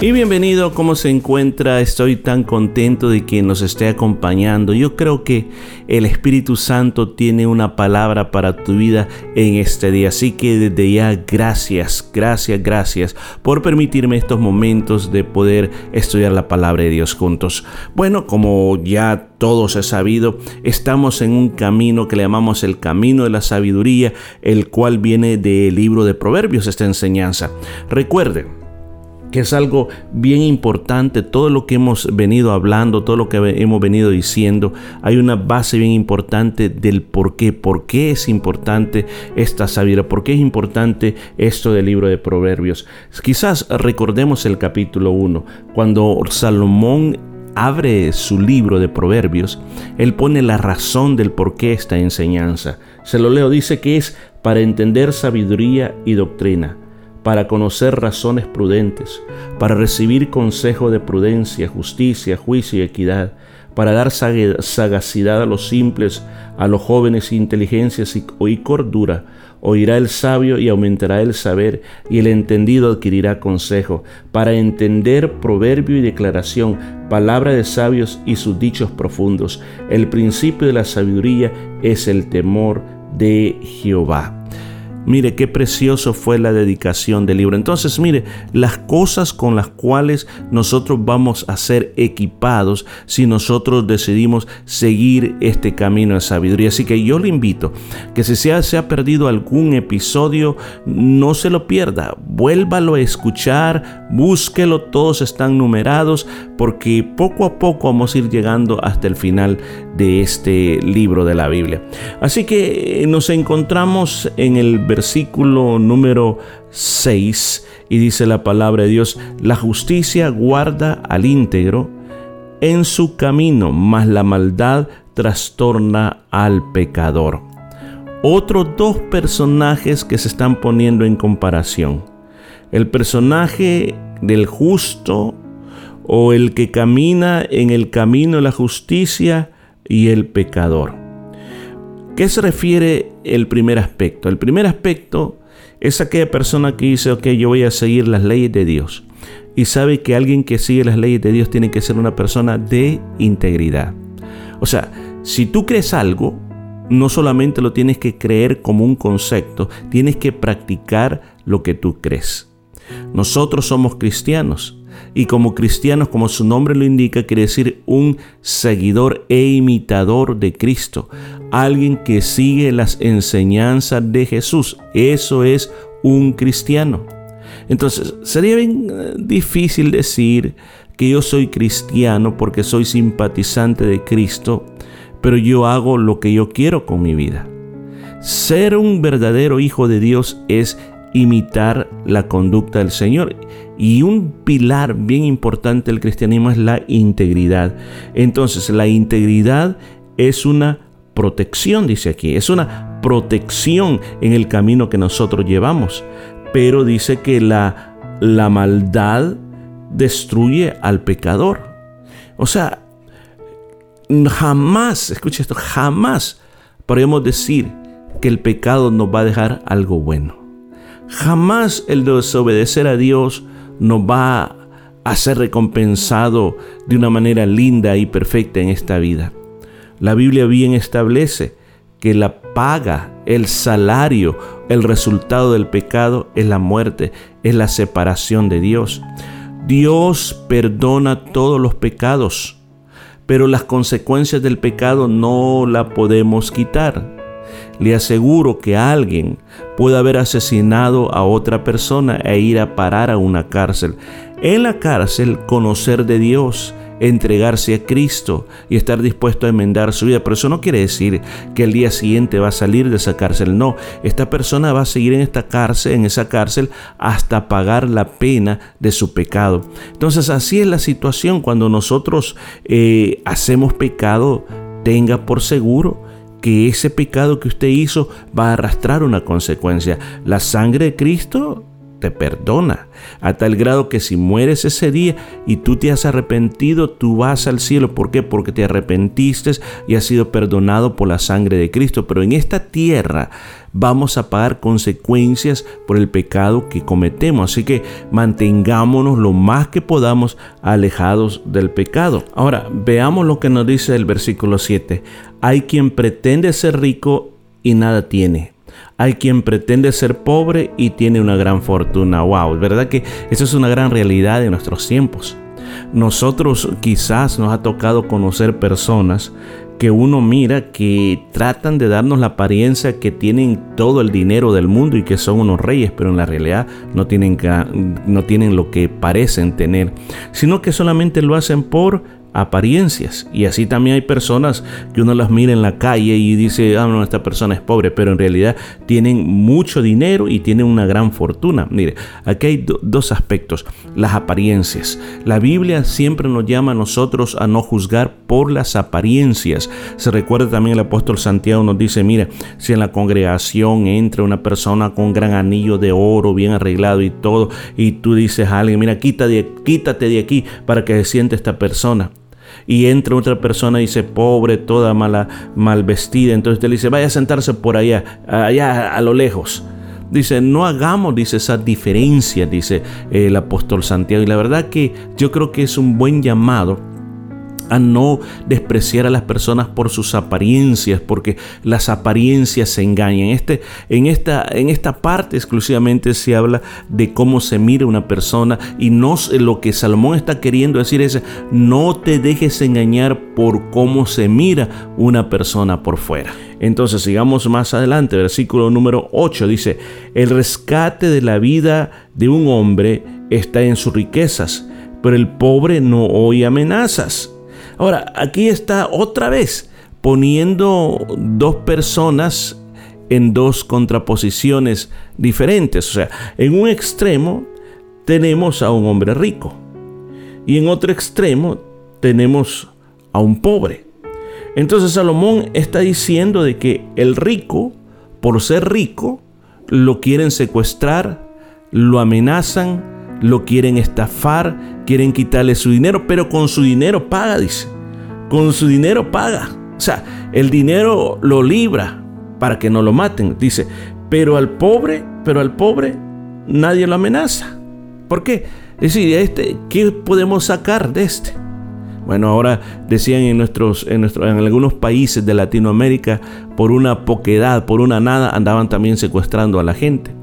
Y bienvenido, ¿cómo se encuentra? Estoy tan contento de que nos esté acompañando. Yo creo que el Espíritu Santo tiene una palabra para tu vida en este día. Así que desde ya, gracias, gracias, gracias por permitirme estos momentos de poder estudiar la palabra de Dios juntos. Bueno, como ya todos he sabido, estamos en un camino que le llamamos el camino de la sabiduría, el cual viene del libro de Proverbios, esta enseñanza. Recuerde, que es algo bien importante, todo lo que hemos venido hablando, todo lo que hemos venido diciendo, hay una base bien importante del por qué, por qué es importante esta sabiduría, por qué es importante esto del libro de Proverbios. Quizás recordemos el capítulo 1, cuando Salomón abre su libro de Proverbios, él pone la razón del por qué esta enseñanza. Se lo leo, dice que es para entender sabiduría y doctrina para conocer razones prudentes, para recibir consejo de prudencia, justicia, juicio y equidad, para dar sagacidad a los simples, a los jóvenes inteligencia y cordura. Oirá el sabio y aumentará el saber, y el entendido adquirirá consejo, para entender proverbio y declaración, palabra de sabios y sus dichos profundos. El principio de la sabiduría es el temor de Jehová. Mire qué precioso fue la dedicación del libro. Entonces, mire, las cosas con las cuales nosotros vamos a ser equipados si nosotros decidimos seguir este camino de sabiduría. Así que yo le invito que si se ha, perdido algún episodio, no se lo pierda. Vuélvalo a escuchar, búsquelo, todos están numerados porque poco a poco vamos a ir llegando hasta el final de este libro de la Biblia. Así que nos encontramos en el versículo número 6 y dice la palabra de Dios, la justicia guarda al íntegro en su camino, mas la maldad trastorna al pecador. Otros dos personajes que se están poniendo en comparación. El personaje del justo o el que camina en el camino de la justicia y el pecador. ¿Qué se refiere el primer aspecto? El primer aspecto es aquella persona que dice, ok, yo voy a seguir las leyes de Dios. Y sabe que alguien que sigue las leyes de Dios tiene que ser una persona de integridad. O sea, si tú crees algo, no solamente lo tienes que creer como un concepto, tienes que practicar lo que tú crees. Nosotros somos cristianos y como cristianos, como su nombre lo indica, quiere decir un seguidor e imitador de Cristo, alguien que sigue las enseñanzas de Jesús. Eso es un cristiano. Entonces, sería bien eh, difícil decir que yo soy cristiano porque soy simpatizante de Cristo, pero yo hago lo que yo quiero con mi vida. Ser un verdadero hijo de Dios es imitar la conducta del Señor. Y un pilar bien importante del cristianismo es la integridad. Entonces, la integridad es una protección, dice aquí, es una protección en el camino que nosotros llevamos. Pero dice que la, la maldad destruye al pecador. O sea, jamás, escucha esto, jamás podemos decir que el pecado nos va a dejar algo bueno. Jamás el desobedecer a Dios nos va a ser recompensado de una manera linda y perfecta en esta vida. La Biblia bien establece que la paga, el salario, el resultado del pecado es la muerte, es la separación de Dios. Dios perdona todos los pecados, pero las consecuencias del pecado no la podemos quitar. Le aseguro que alguien puede haber asesinado a otra persona e ir a parar a una cárcel. En la cárcel conocer de Dios entregarse a Cristo y estar dispuesto a enmendar su vida. Pero eso no quiere decir que el día siguiente va a salir de esa cárcel. No, esta persona va a seguir en esta cárcel, en esa cárcel, hasta pagar la pena de su pecado. Entonces así es la situación cuando nosotros eh, hacemos pecado. Tenga por seguro que ese pecado que usted hizo va a arrastrar una consecuencia. La sangre de Cristo te perdona, a tal grado que si mueres ese día y tú te has arrepentido, tú vas al cielo. ¿Por qué? Porque te arrepentiste y has sido perdonado por la sangre de Cristo. Pero en esta tierra vamos a pagar consecuencias por el pecado que cometemos. Así que mantengámonos lo más que podamos alejados del pecado. Ahora, veamos lo que nos dice el versículo 7. Hay quien pretende ser rico y nada tiene hay quien pretende ser pobre y tiene una gran fortuna. Wow, ¿verdad que eso es una gran realidad de nuestros tiempos? Nosotros quizás nos ha tocado conocer personas que uno mira que tratan de darnos la apariencia que tienen todo el dinero del mundo y que son unos reyes, pero en la realidad no tienen, no tienen lo que parecen tener, sino que solamente lo hacen por apariencias. Y así también hay personas que uno las mira en la calle y dice, ah, no, esta persona es pobre, pero en realidad tienen mucho dinero y tienen una gran fortuna. Mire, aquí hay dos aspectos, las apariencias. La Biblia siempre nos llama a nosotros a no juzgar por las apariencias. Se recuerda también el apóstol Santiago nos dice, mira, si en la congregación entra una persona con gran anillo de oro bien arreglado y todo, y tú dices a alguien, mira, quítate, quítate de aquí para que se siente esta persona y entra otra persona y dice pobre, toda mala, mal vestida. Entonces él dice, vaya a sentarse por allá, allá a lo lejos. Dice, no hagamos, dice, esa diferencia, dice el apóstol Santiago. Y la verdad que yo creo que es un buen llamado a no despreciar a las personas por sus apariencias, porque las apariencias se engañan. Este, en, esta, en esta parte exclusivamente se habla de cómo se mira una persona y no lo que Salomón está queriendo decir es no te dejes engañar por cómo se mira una persona por fuera. Entonces sigamos más adelante, versículo número 8 dice, el rescate de la vida de un hombre está en sus riquezas, pero el pobre no oye amenazas. Ahora, aquí está otra vez poniendo dos personas en dos contraposiciones diferentes. O sea, en un extremo tenemos a un hombre rico y en otro extremo tenemos a un pobre. Entonces Salomón está diciendo de que el rico, por ser rico, lo quieren secuestrar, lo amenazan, lo quieren estafar, quieren quitarle su dinero, pero con su dinero paga, dice. Con su dinero paga. O sea, el dinero lo libra para que no lo maten, dice. Pero al pobre, pero al pobre nadie lo amenaza. ¿Por qué? Es decir, este, ¿qué podemos sacar de este? Bueno, ahora decían en nuestros, en, nuestro, en algunos países de Latinoamérica, por una poquedad, por una nada, andaban también secuestrando a la gente.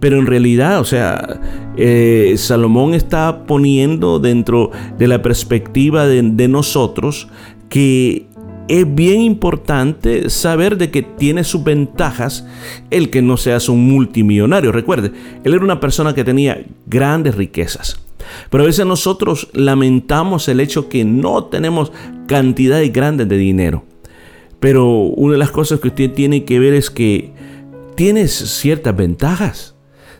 Pero en realidad, o sea, eh, Salomón está poniendo dentro de la perspectiva de, de nosotros que es bien importante saber de que tiene sus ventajas el que no seas un multimillonario. Recuerde, él era una persona que tenía grandes riquezas. Pero a veces nosotros lamentamos el hecho que no tenemos cantidades grandes de dinero. Pero una de las cosas que usted tiene que ver es que tienes ciertas ventajas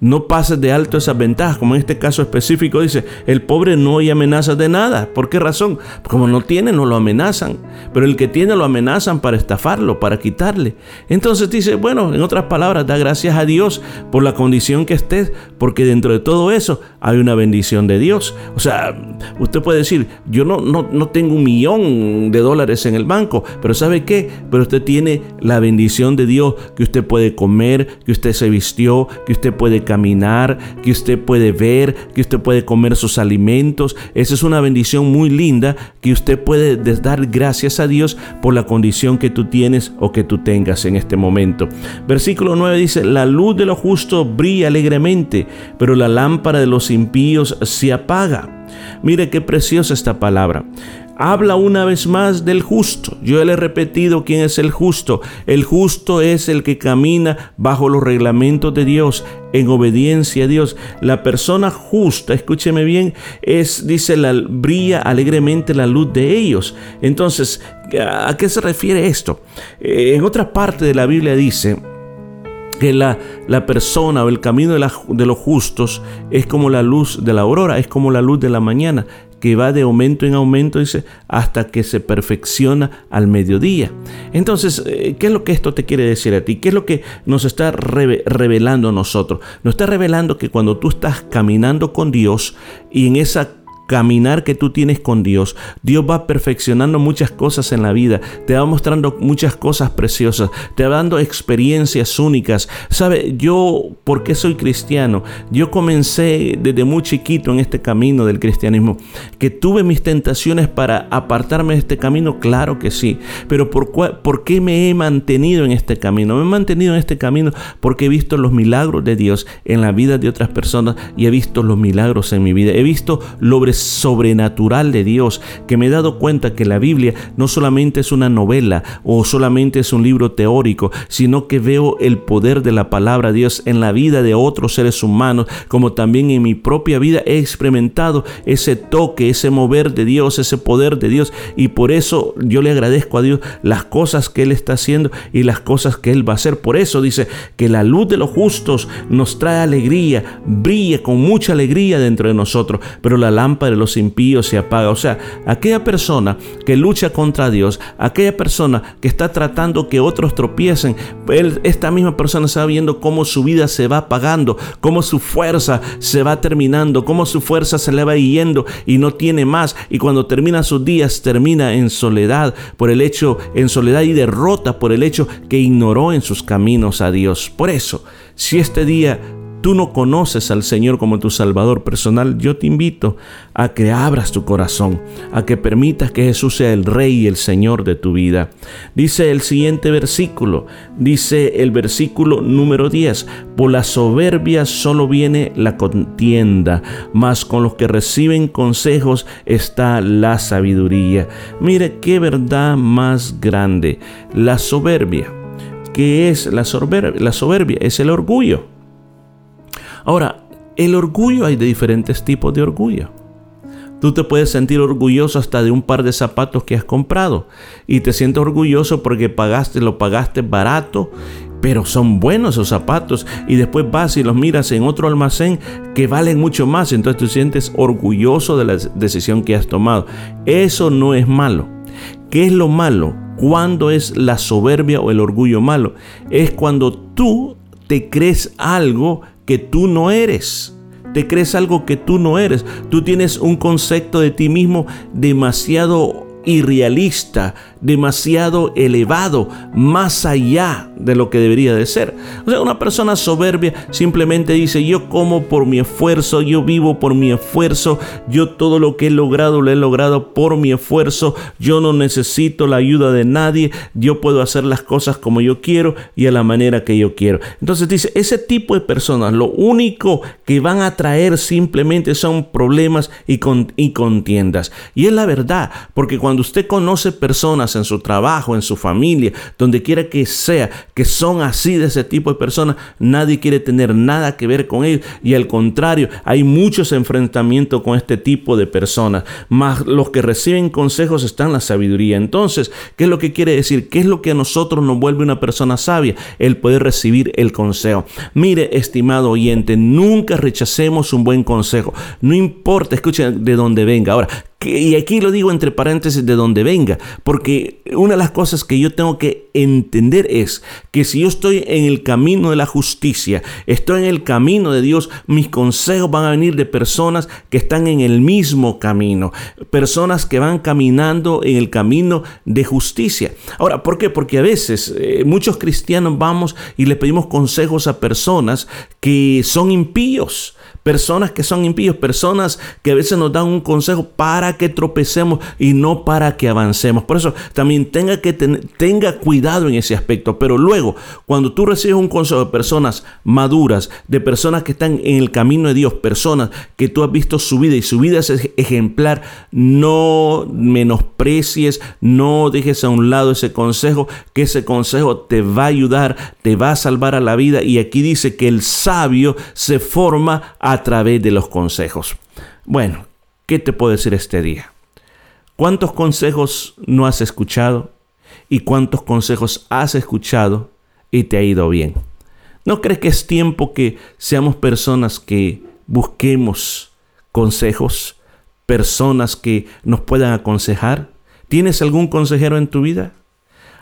no pases de alto esas ventajas, como en este caso específico dice, el pobre no hay amenazas de nada. ¿Por qué razón? Como no tiene, no lo amenazan, pero el que tiene lo amenazan para estafarlo, para quitarle. Entonces dice, bueno, en otras palabras, da gracias a Dios por la condición que estés, porque dentro de todo eso hay una bendición de Dios. O sea, usted puede decir, yo no, no, no tengo un millón de dólares en el banco, pero ¿sabe qué? Pero usted tiene la bendición de Dios, que usted puede comer, que usted se vistió, que usted puede caminar, que usted puede ver, que usted puede comer sus alimentos. Esa es una bendición muy linda que usted puede dar gracias a Dios por la condición que tú tienes o que tú tengas en este momento. Versículo 9 dice, la luz de lo justo brilla alegremente, pero la lámpara de los impíos se apaga. Mire qué preciosa esta palabra. Habla una vez más del justo. Yo le he repetido quién es el justo. El justo es el que camina bajo los reglamentos de Dios, en obediencia a Dios. La persona justa, escúcheme bien, es, dice, la, brilla alegremente la luz de ellos. Entonces, ¿a qué se refiere esto? Eh, en otra parte de la Biblia dice, que la, la, persona o el camino de, de, los justos es como la luz de la aurora, es como la luz de la mañana que va de aumento en aumento, dice, hasta que se perfecciona al mediodía. Entonces, eh, ¿qué es lo que esto te quiere decir a ti? ¿Qué es lo que nos está revelando a nosotros? Nos está revelando que cuando tú estás caminando con Dios y en esa caminar que tú tienes con Dios, Dios va perfeccionando muchas cosas en la vida, te va mostrando muchas cosas preciosas, te va dando experiencias únicas. ¿Sabe? Yo, ¿por qué soy cristiano? Yo comencé desde muy chiquito en este camino del cristianismo. ¿Que tuve mis tentaciones para apartarme de este camino? Claro que sí. Pero ¿por, ¿por qué me he mantenido en este camino? Me he mantenido en este camino porque he visto los milagros de Dios en la vida de otras personas y he visto los milagros en mi vida. He visto lo sobrenatural de Dios, que me he dado cuenta que la Biblia no solamente es una novela o solamente es un libro teórico, sino que veo el poder de la palabra de Dios en la vida de otros seres humanos, como también en mi propia vida he experimentado ese toque, ese mover de Dios, ese poder de Dios, y por eso yo le agradezco a Dios las cosas que Él está haciendo y las cosas que Él va a hacer. Por eso dice que la luz de los justos nos trae alegría, brilla con mucha alegría dentro de nosotros, pero la lámpara de los impíos se apaga. O sea, aquella persona que lucha contra Dios, aquella persona que está tratando que otros tropiecen, esta misma persona está viendo cómo su vida se va apagando, cómo su fuerza se va terminando, cómo su fuerza se le va yendo y no tiene más. Y cuando termina sus días, termina en soledad por el hecho, en soledad y derrota por el hecho que ignoró en sus caminos a Dios. Por eso, si este día tú no conoces al Señor como tu Salvador personal, yo te invito a que abras tu corazón, a que permitas que Jesús sea el Rey y el Señor de tu vida. Dice el siguiente versículo, dice el versículo número 10, por la soberbia solo viene la contienda, mas con los que reciben consejos está la sabiduría. Mire qué verdad más grande, la soberbia. ¿Qué es la soberbia? La soberbia es el orgullo. Ahora, el orgullo hay de diferentes tipos de orgullo. Tú te puedes sentir orgulloso hasta de un par de zapatos que has comprado y te sientes orgulloso porque pagaste, lo pagaste barato, pero son buenos esos zapatos y después vas y los miras en otro almacén que valen mucho más, entonces tú sientes orgulloso de la decisión que has tomado. Eso no es malo. ¿Qué es lo malo? ¿Cuándo es la soberbia o el orgullo malo? Es cuando tú te crees algo que tú no eres. Te crees algo que tú no eres. Tú tienes un concepto de ti mismo demasiado irrealista, demasiado elevado, más allá de lo que debería de ser. O sea, una persona soberbia simplemente dice, yo como por mi esfuerzo, yo vivo por mi esfuerzo, yo todo lo que he logrado lo he logrado por mi esfuerzo, yo no necesito la ayuda de nadie, yo puedo hacer las cosas como yo quiero y a la manera que yo quiero. Entonces dice, ese tipo de personas lo único que van a traer simplemente son problemas y, y contiendas. Y es la verdad, porque cuando usted conoce personas en su trabajo, en su familia, donde quiera que sea, que son así de ese tipo de personas, nadie quiere tener nada que ver con ellos. Y al contrario, hay muchos enfrentamientos con este tipo de personas. Más los que reciben consejos están en la sabiduría. Entonces, ¿qué es lo que quiere decir? ¿Qué es lo que a nosotros nos vuelve una persona sabia? El poder recibir el consejo. Mire, estimado oyente, nunca rechacemos un buen consejo. No importa, escuchen de dónde venga. Ahora, y aquí lo digo entre paréntesis de donde venga, porque una de las cosas que yo tengo que entender es que si yo estoy en el camino de la justicia, estoy en el camino de Dios, mis consejos van a venir de personas que están en el mismo camino, personas que van caminando en el camino de justicia. Ahora, ¿por qué? Porque a veces eh, muchos cristianos vamos y le pedimos consejos a personas que son impíos personas que son impíos, personas que a veces nos dan un consejo para que tropecemos y no para que avancemos. Por eso también tenga que tenga cuidado en ese aspecto. Pero luego, cuando tú recibes un consejo de personas maduras, de personas que están en el camino de Dios, personas que tú has visto su vida y su vida es ejemplar, no menosprecies, no dejes a un lado ese consejo, que ese consejo te va a ayudar, te va a salvar a la vida. Y aquí dice que el sabio se forma a través de los consejos. Bueno, ¿qué te puedo decir este día? ¿Cuántos consejos no has escuchado? ¿Y cuántos consejos has escuchado y te ha ido bien? ¿No crees que es tiempo que seamos personas que busquemos consejos, personas que nos puedan aconsejar? ¿Tienes algún consejero en tu vida?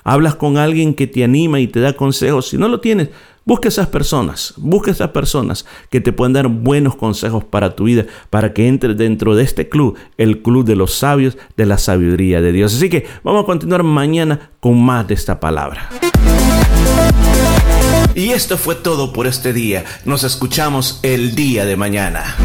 ¿Hablas con alguien que te anima y te da consejos? Si no lo tienes, busca esas personas, busca esas personas que te pueden dar buenos consejos para tu vida, para que entres dentro de este club, el club de los sabios, de la sabiduría de Dios. Así que vamos a continuar mañana con más de esta palabra. Y esto fue todo por este día. Nos escuchamos el día de mañana.